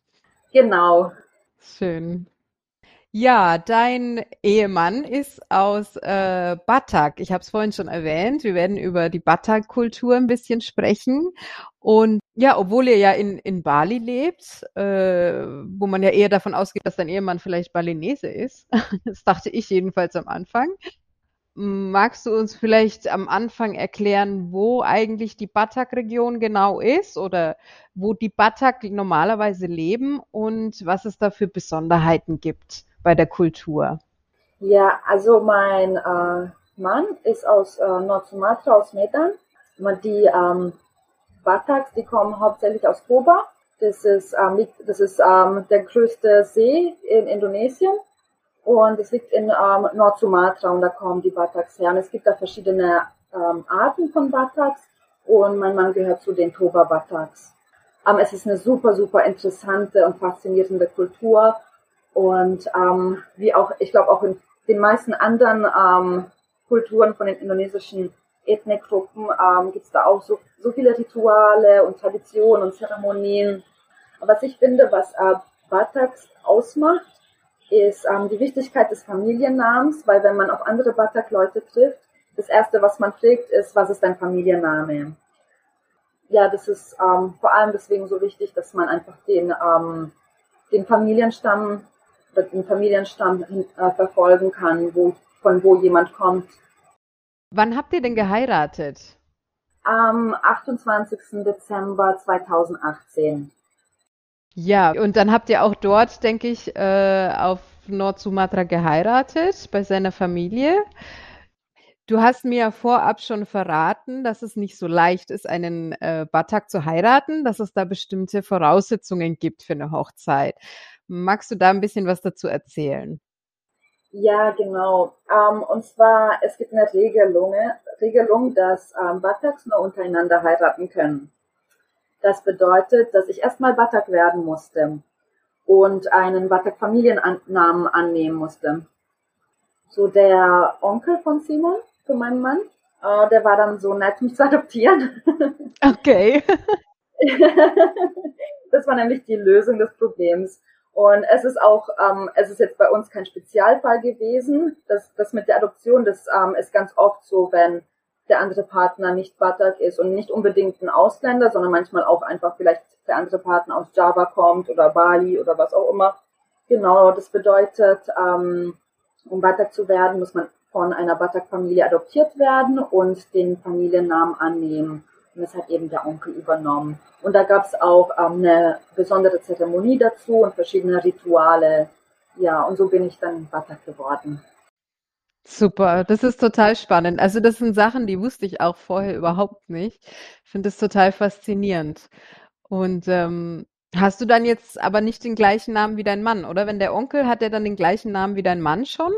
S2: Genau.
S1: Schön. Ja, dein Ehemann ist aus äh, Batak. Ich habe es vorhin schon erwähnt. Wir werden über die Batak-Kultur ein bisschen sprechen. Und ja, obwohl ihr ja in, in Bali lebt, äh, wo man ja eher davon ausgeht, dass dein Ehemann vielleicht Balinese ist, das dachte ich jedenfalls am Anfang, Magst du uns vielleicht am Anfang erklären, wo eigentlich die Batak-Region genau ist oder wo die Batak normalerweise leben und was es da für Besonderheiten gibt bei der Kultur?
S2: Ja, also mein äh, Mann ist aus äh, Nord-Sumatra, aus Medan. Die ähm, Bataks, die kommen hauptsächlich aus Toba. Das ist, ähm, das ist ähm, der größte See in Indonesien und es liegt in ähm, Nord-Sumatra und da kommen die Bataks her. Und es gibt da verschiedene ähm, Arten von Bataks und mein Mann gehört zu den Toba Bataks. Ähm, es ist eine super, super interessante und faszinierende Kultur und ähm, wie auch, ich glaube auch in den meisten anderen ähm, Kulturen von den indonesischen Ethnikgruppen ähm, gibt es da auch so, so viele Rituale und Traditionen und Zeremonien. Was ich finde, was äh, Bataks ausmacht, ist ähm, die Wichtigkeit des Familiennamens, weil wenn man auf andere Batak-Leute trifft, das erste, was man fragt, ist, was ist dein Familienname? Ja, das ist ähm, vor allem deswegen so wichtig, dass man einfach den, ähm, den Familienstamm den Familienstamm äh, verfolgen kann, wo, von wo jemand kommt.
S1: Wann habt ihr denn geheiratet?
S2: Am 28. Dezember 2018.
S1: Ja, und dann habt ihr auch dort, denke ich, äh, auf Nord-Sumatra geheiratet, bei seiner Familie. Du hast mir ja vorab schon verraten, dass es nicht so leicht ist, einen äh, Batak zu heiraten, dass es da bestimmte Voraussetzungen gibt für eine Hochzeit. Magst du da ein bisschen was dazu erzählen?
S2: Ja, genau. Ähm, und zwar, es gibt eine Regelung, Regelung dass ähm, Bataks nur untereinander heiraten können. Das bedeutet, dass ich erstmal Batak werden musste und einen Batak-Familiennamen annehmen musste. So der Onkel von Simon, für meinen Mann, äh, der war dann so nett, mich zu adoptieren.
S1: Okay.
S2: das war nämlich die Lösung des Problems. Und es ist auch, ähm, es ist jetzt bei uns kein Spezialfall gewesen. Das, das mit der Adoption, das ähm, ist ganz oft so, wenn der andere Partner nicht Batak ist und nicht unbedingt ein Ausländer, sondern manchmal auch einfach vielleicht der andere Partner aus Java kommt oder Bali oder was auch immer. Genau, das bedeutet, ähm, um Batak zu werden, muss man von einer Batak-Familie adoptiert werden und den Familiennamen annehmen. Und das hat eben der Onkel übernommen. Und da gab es auch ähm, eine besondere Zeremonie dazu und verschiedene Rituale. Ja, und so bin ich dann Batak geworden.
S1: Super, das ist total spannend. Also das sind Sachen, die wusste ich auch vorher überhaupt nicht. Ich finde das total faszinierend. Und ähm, hast du dann jetzt aber nicht den gleichen Namen wie dein Mann, oder? Wenn der Onkel, hat er dann den gleichen Namen wie dein Mann schon?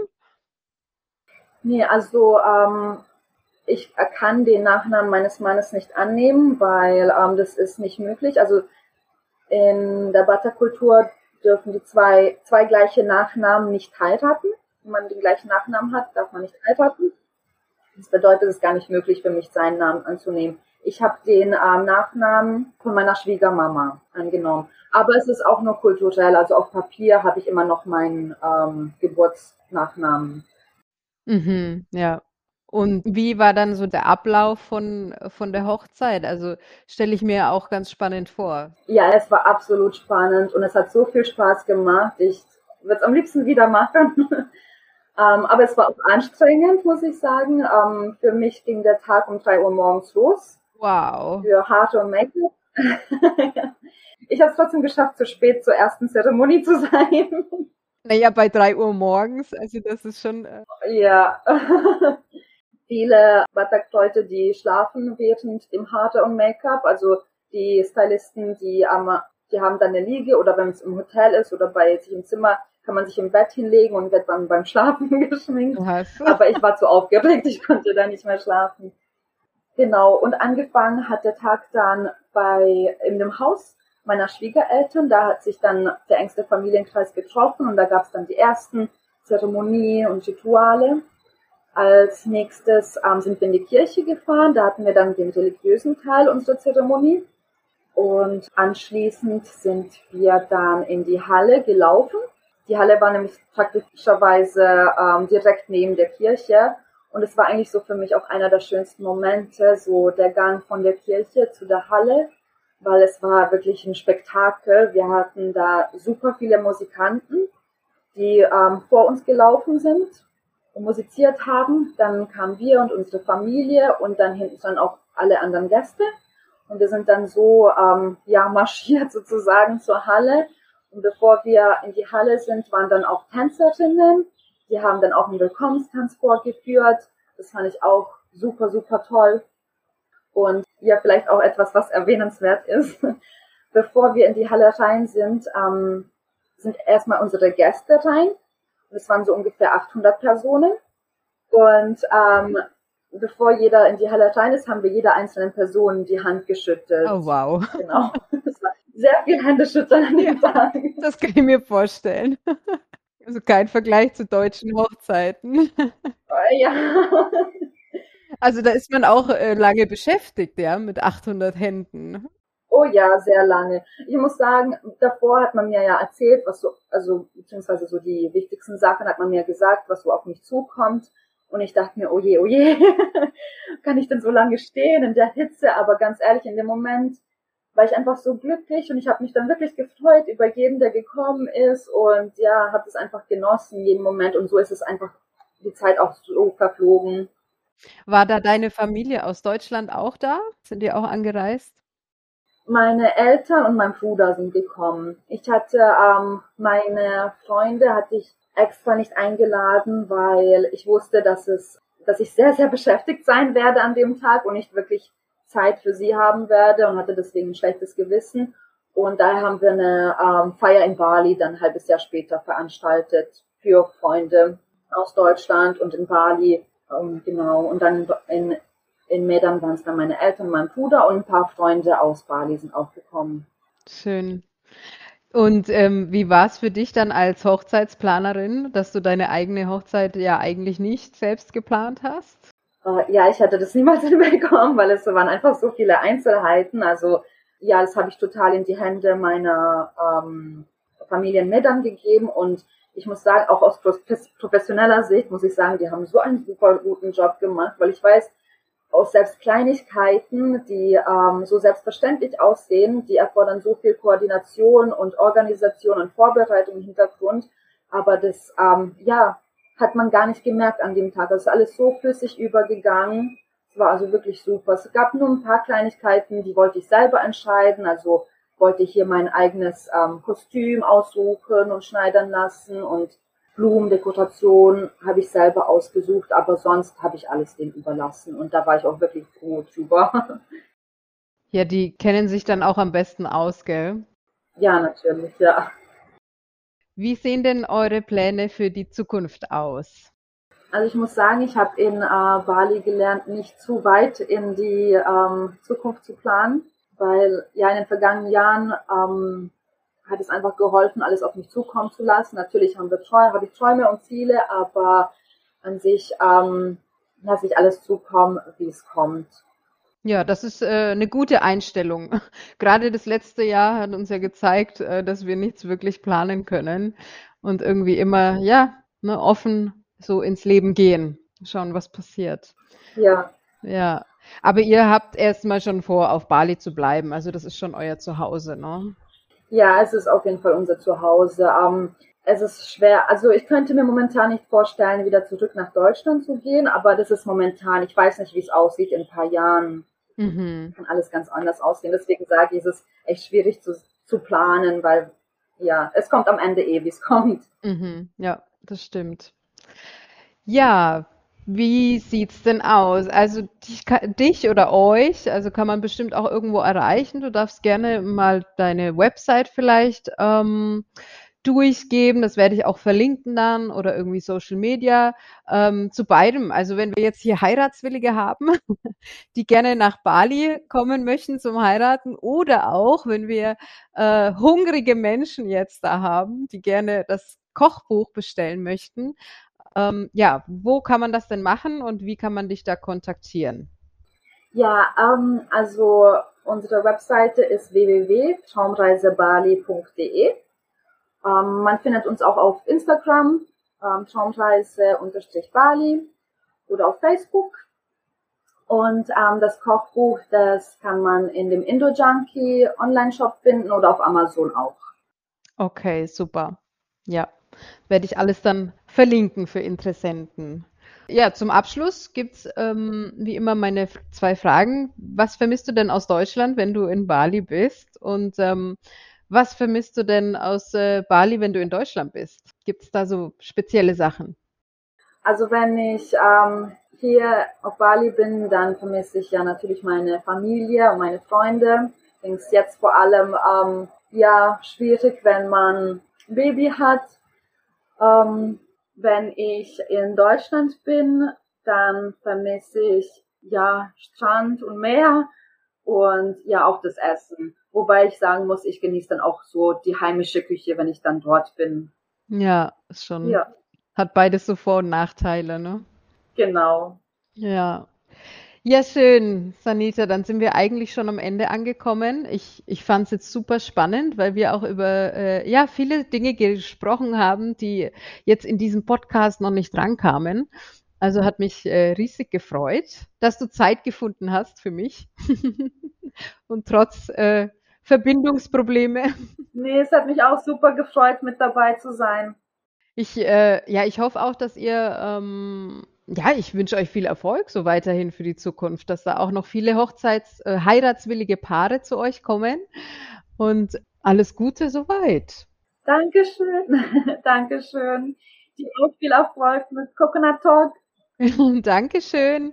S2: Nee, also ähm, ich kann den Nachnamen meines Mannes nicht annehmen, weil ähm, das ist nicht möglich. Also in der Bata-Kultur dürfen die zwei, zwei gleiche Nachnamen nicht heiraten. Wenn man den gleichen Nachnamen hat, darf man nicht heiraten. Das bedeutet, es ist gar nicht möglich für mich, seinen Namen anzunehmen. Ich habe den ähm, Nachnamen von meiner Schwiegermama angenommen. Aber es ist auch nur kulturell. Also auf Papier habe ich immer noch meinen ähm, Geburtsnachnamen.
S1: Mhm, ja. Und wie war dann so der Ablauf von, von der Hochzeit? Also stelle ich mir auch ganz spannend vor.
S2: Ja, es war absolut spannend und es hat so viel Spaß gemacht. Ich würde es am liebsten wieder machen. ähm, aber es war auch anstrengend, muss ich sagen. Ähm, für mich ging der Tag um drei Uhr morgens los.
S1: Wow.
S2: Für Haare und Make-up. ich habe es trotzdem geschafft, zu spät zur ersten Zeremonie zu sein.
S1: Naja, bei drei Uhr morgens, also das ist schon. Äh
S2: ja. viele Batak-Leute, die schlafen während dem Haare und Make-up. Also die Stylisten, die, am, die haben dann eine Liege oder wenn es im Hotel ist oder bei sich im Zimmer, kann man sich im Bett hinlegen und wird dann beim Schlafen geschminkt. Aber ich war zu aufgeregt, ich konnte da nicht mehr schlafen. Genau, und angefangen hat der Tag dann bei in dem Haus meiner Schwiegereltern. Da hat sich dann der engste Familienkreis getroffen und da gab es dann die ersten Zeremonien und Rituale. Als nächstes ähm, sind wir in die Kirche gefahren. Da hatten wir dann den religiösen Teil unserer Zeremonie. Und anschließend sind wir dann in die Halle gelaufen. Die Halle war nämlich praktischerweise ähm, direkt neben der Kirche. Und es war eigentlich so für mich auch einer der schönsten Momente, so der Gang von der Kirche zu der Halle, weil es war wirklich ein Spektakel. Wir hatten da super viele Musikanten, die ähm, vor uns gelaufen sind musiziert haben. Dann kamen wir und unsere Familie und dann hinten dann auch alle anderen Gäste. Und wir sind dann so ähm, ja marschiert sozusagen zur Halle. Und bevor wir in die Halle sind, waren dann auch Tänzerinnen. Die haben dann auch einen Willkommenstanz vorgeführt. Das fand ich auch super, super toll. Und ja, vielleicht auch etwas, was erwähnenswert ist. Bevor wir in die Halle rein sind, ähm, sind erstmal unsere Gäste rein. Das waren so ungefähr 800 Personen. Und ähm, bevor jeder in die Halle rein ist, haben wir jeder einzelnen Person die Hand geschüttet.
S1: Oh wow.
S2: Genau. Das war sehr viel Händeschütteln an dem ja, Tag.
S1: Das kann ich mir vorstellen. Also kein Vergleich zu deutschen Hochzeiten.
S2: Ja.
S1: Also da ist man auch äh, lange beschäftigt, ja, mit 800 Händen.
S2: Oh ja, sehr lange. Ich muss sagen, davor hat man mir ja erzählt, was so, also beziehungsweise so die wichtigsten Sachen hat man mir gesagt, was so auf mich zukommt. Und ich dachte mir, oh je, oh je, kann ich denn so lange stehen in der Hitze? Aber ganz ehrlich, in dem Moment war ich einfach so glücklich und ich habe mich dann wirklich gefreut über jeden, der gekommen ist und ja, habe es einfach genossen, jeden Moment. Und so ist es einfach die Zeit auch so verflogen.
S1: War da deine Familie aus Deutschland auch da? Sind die auch angereist?
S2: Meine Eltern und mein Bruder sind gekommen. Ich hatte ähm, meine Freunde hatte ich extra nicht eingeladen, weil ich wusste, dass es, dass ich sehr, sehr beschäftigt sein werde an dem Tag und nicht wirklich Zeit für sie haben werde und hatte deswegen ein schlechtes Gewissen. Und daher haben wir eine ähm, Feier in Bali dann ein halbes Jahr später veranstaltet für Freunde aus Deutschland und in Bali. Ähm, genau. Und dann in in Medan waren es dann meine Eltern, mein Bruder und ein paar Freunde aus Bali sind auch gekommen.
S1: Schön. Und ähm, wie war es für dich dann als Hochzeitsplanerin, dass du deine eigene Hochzeit ja eigentlich nicht selbst geplant hast?
S2: Äh, ja, ich hatte das niemals hinbekommen, weil es waren einfach so viele Einzelheiten. Also ja, das habe ich total in die Hände meiner ähm, Familienmedern gegeben und ich muss sagen, auch aus professioneller Sicht muss ich sagen, die haben so einen super guten Job gemacht, weil ich weiß, aus selbst Kleinigkeiten, die ähm, so selbstverständlich aussehen, die erfordern so viel Koordination und Organisation und Vorbereitung im Hintergrund. Aber das, ähm, ja, hat man gar nicht gemerkt an dem Tag. Das ist alles so flüssig übergegangen. Es war also wirklich super. Es gab nur ein paar Kleinigkeiten, die wollte ich selber entscheiden. Also wollte ich hier mein eigenes ähm, Kostüm aussuchen und schneidern lassen und Blumendekoration habe ich selber ausgesucht, aber sonst habe ich alles dem überlassen und da war ich auch wirklich froh drüber.
S1: Ja, die kennen sich dann auch am besten aus, gell?
S2: Ja, natürlich, ja.
S1: Wie sehen denn eure Pläne für die Zukunft aus?
S2: Also ich muss sagen, ich habe in äh, Bali gelernt, nicht zu weit in die ähm, Zukunft zu planen, weil ja in den vergangenen Jahren ähm, hat es einfach geholfen, alles auf mich zukommen zu lassen. Natürlich haben wir Träume, habe ich Träume und Ziele, aber an sich ähm, lasse ich alles zukommen, wie es kommt.
S1: Ja, das ist äh, eine gute Einstellung. Gerade das letzte Jahr hat uns ja gezeigt, äh, dass wir nichts wirklich planen können und irgendwie immer, ja, ne, offen so ins Leben gehen, schauen, was passiert.
S2: Ja.
S1: Ja. Aber ihr habt erstmal schon vor, auf Bali zu bleiben. Also das ist schon euer Zuhause, ne?
S2: Ja, es ist auf jeden Fall unser Zuhause. Ähm, es ist schwer. Also ich könnte mir momentan nicht vorstellen, wieder zurück nach Deutschland zu gehen, aber das ist momentan. Ich weiß nicht, wie es aussieht in ein paar Jahren. Mhm. Kann alles ganz anders aussehen. Deswegen sage ich, es ist echt schwierig zu, zu planen, weil ja, es kommt am Ende eh, wie es kommt.
S1: Mhm. Ja, das stimmt. Ja, wie sieht's denn aus? Also dich, dich oder euch, also kann man bestimmt auch irgendwo erreichen. Du darfst gerne mal deine Website vielleicht ähm, durchgeben. Das werde ich auch verlinken dann oder irgendwie Social Media ähm, zu beidem. Also wenn wir jetzt hier Heiratswillige haben, die gerne nach Bali kommen möchten zum Heiraten oder auch wenn wir äh, hungrige Menschen jetzt da haben, die gerne das Kochbuch bestellen möchten, ähm, ja, wo kann man das denn machen und wie kann man dich da kontaktieren?
S2: Ja, ähm, also unsere Webseite ist www.traumreisebali.de. Ähm, man findet uns auch auf Instagram, ähm, Traumreise-Bali oder auf Facebook. Und ähm, das Kochbuch, das kann man in dem Indo-Junkie Online-Shop finden oder auf Amazon auch.
S1: Okay, super. Ja, werde ich alles dann verlinken für Interessenten. Ja, zum Abschluss gibt's ähm, wie immer meine zwei Fragen. Was vermisst du denn aus Deutschland, wenn du in Bali bist? Und ähm, was vermisst du denn aus äh, Bali, wenn du in Deutschland bist? Gibt es da so spezielle Sachen?
S2: Also wenn ich ähm, hier auf Bali bin, dann vermisse ich ja natürlich meine Familie und meine Freunde. Ich denke es jetzt vor allem ähm, ja schwierig, wenn man ein Baby hat ähm, wenn ich in Deutschland bin, dann vermisse ich ja Strand und Meer und ja auch das Essen. Wobei ich sagen muss, ich genieße dann auch so die heimische Küche, wenn ich dann dort bin.
S1: Ja, ist schon. Ja. Hat beides so Vor- und Nachteile, ne?
S2: Genau.
S1: Ja. Ja, schön, Sanita. Dann sind wir eigentlich schon am Ende angekommen. Ich, ich fand es jetzt super spannend, weil wir auch über äh, ja, viele Dinge gesprochen haben, die jetzt in diesem Podcast noch nicht drankamen. Also hat mich äh, riesig gefreut, dass du Zeit gefunden hast für mich. Und trotz äh, Verbindungsprobleme.
S2: Nee, es hat mich auch super gefreut, mit dabei zu sein.
S1: Ich, äh, ja, ich hoffe auch, dass ihr ähm, ja, ich wünsche euch viel Erfolg so weiterhin für die Zukunft, dass da auch noch viele Hochzeits-, äh, heiratswillige Paare zu euch kommen und alles Gute soweit.
S2: Dankeschön, Dankeschön. Dir auch viel Erfolg mit Coconut Talk.
S1: Dankeschön.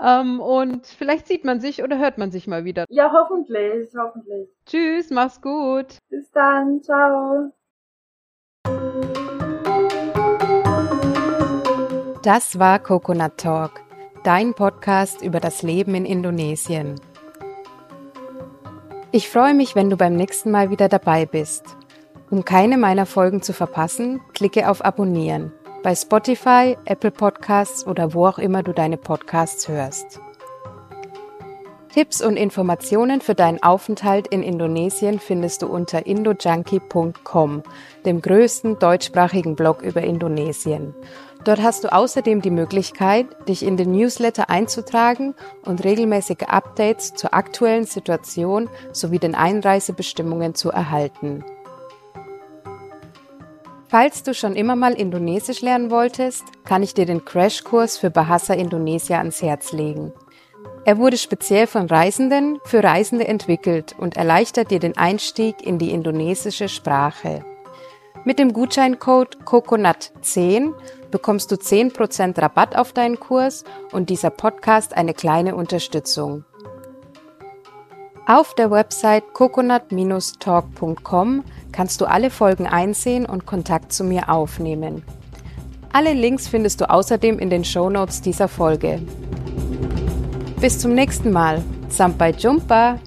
S1: Ähm, und vielleicht sieht man sich oder hört man sich mal wieder.
S2: Ja, hoffentlich, hoffentlich.
S1: Tschüss, mach's gut.
S2: Bis dann, ciao.
S1: Das war Coconut Talk, dein Podcast über das Leben in Indonesien. Ich freue mich, wenn du beim nächsten Mal wieder dabei bist. Um keine meiner Folgen zu verpassen, klicke auf Abonnieren bei Spotify, Apple Podcasts oder wo auch immer du deine Podcasts hörst. Tipps und Informationen für deinen Aufenthalt in Indonesien findest du unter indojunkie.com, dem größten deutschsprachigen Blog über Indonesien. Dort hast du außerdem die Möglichkeit, dich in den Newsletter einzutragen und regelmäßige Updates zur aktuellen Situation sowie den Einreisebestimmungen zu erhalten. Falls du schon immer mal Indonesisch lernen wolltest, kann ich dir den Crashkurs für Bahasa Indonesia ans Herz legen. Er wurde speziell von Reisenden für Reisende entwickelt und erleichtert dir den Einstieg in die indonesische Sprache.
S3: Mit dem Gutscheincode COCONUT10 bekommst du 10% Rabatt auf deinen Kurs und dieser Podcast eine kleine Unterstützung. Auf der Website coconut-talk.com kannst du alle Folgen einsehen und Kontakt zu mir aufnehmen. Alle Links findest du außerdem in den Shownotes dieser Folge. Bis zum nächsten Mal. Sampai Jumpa!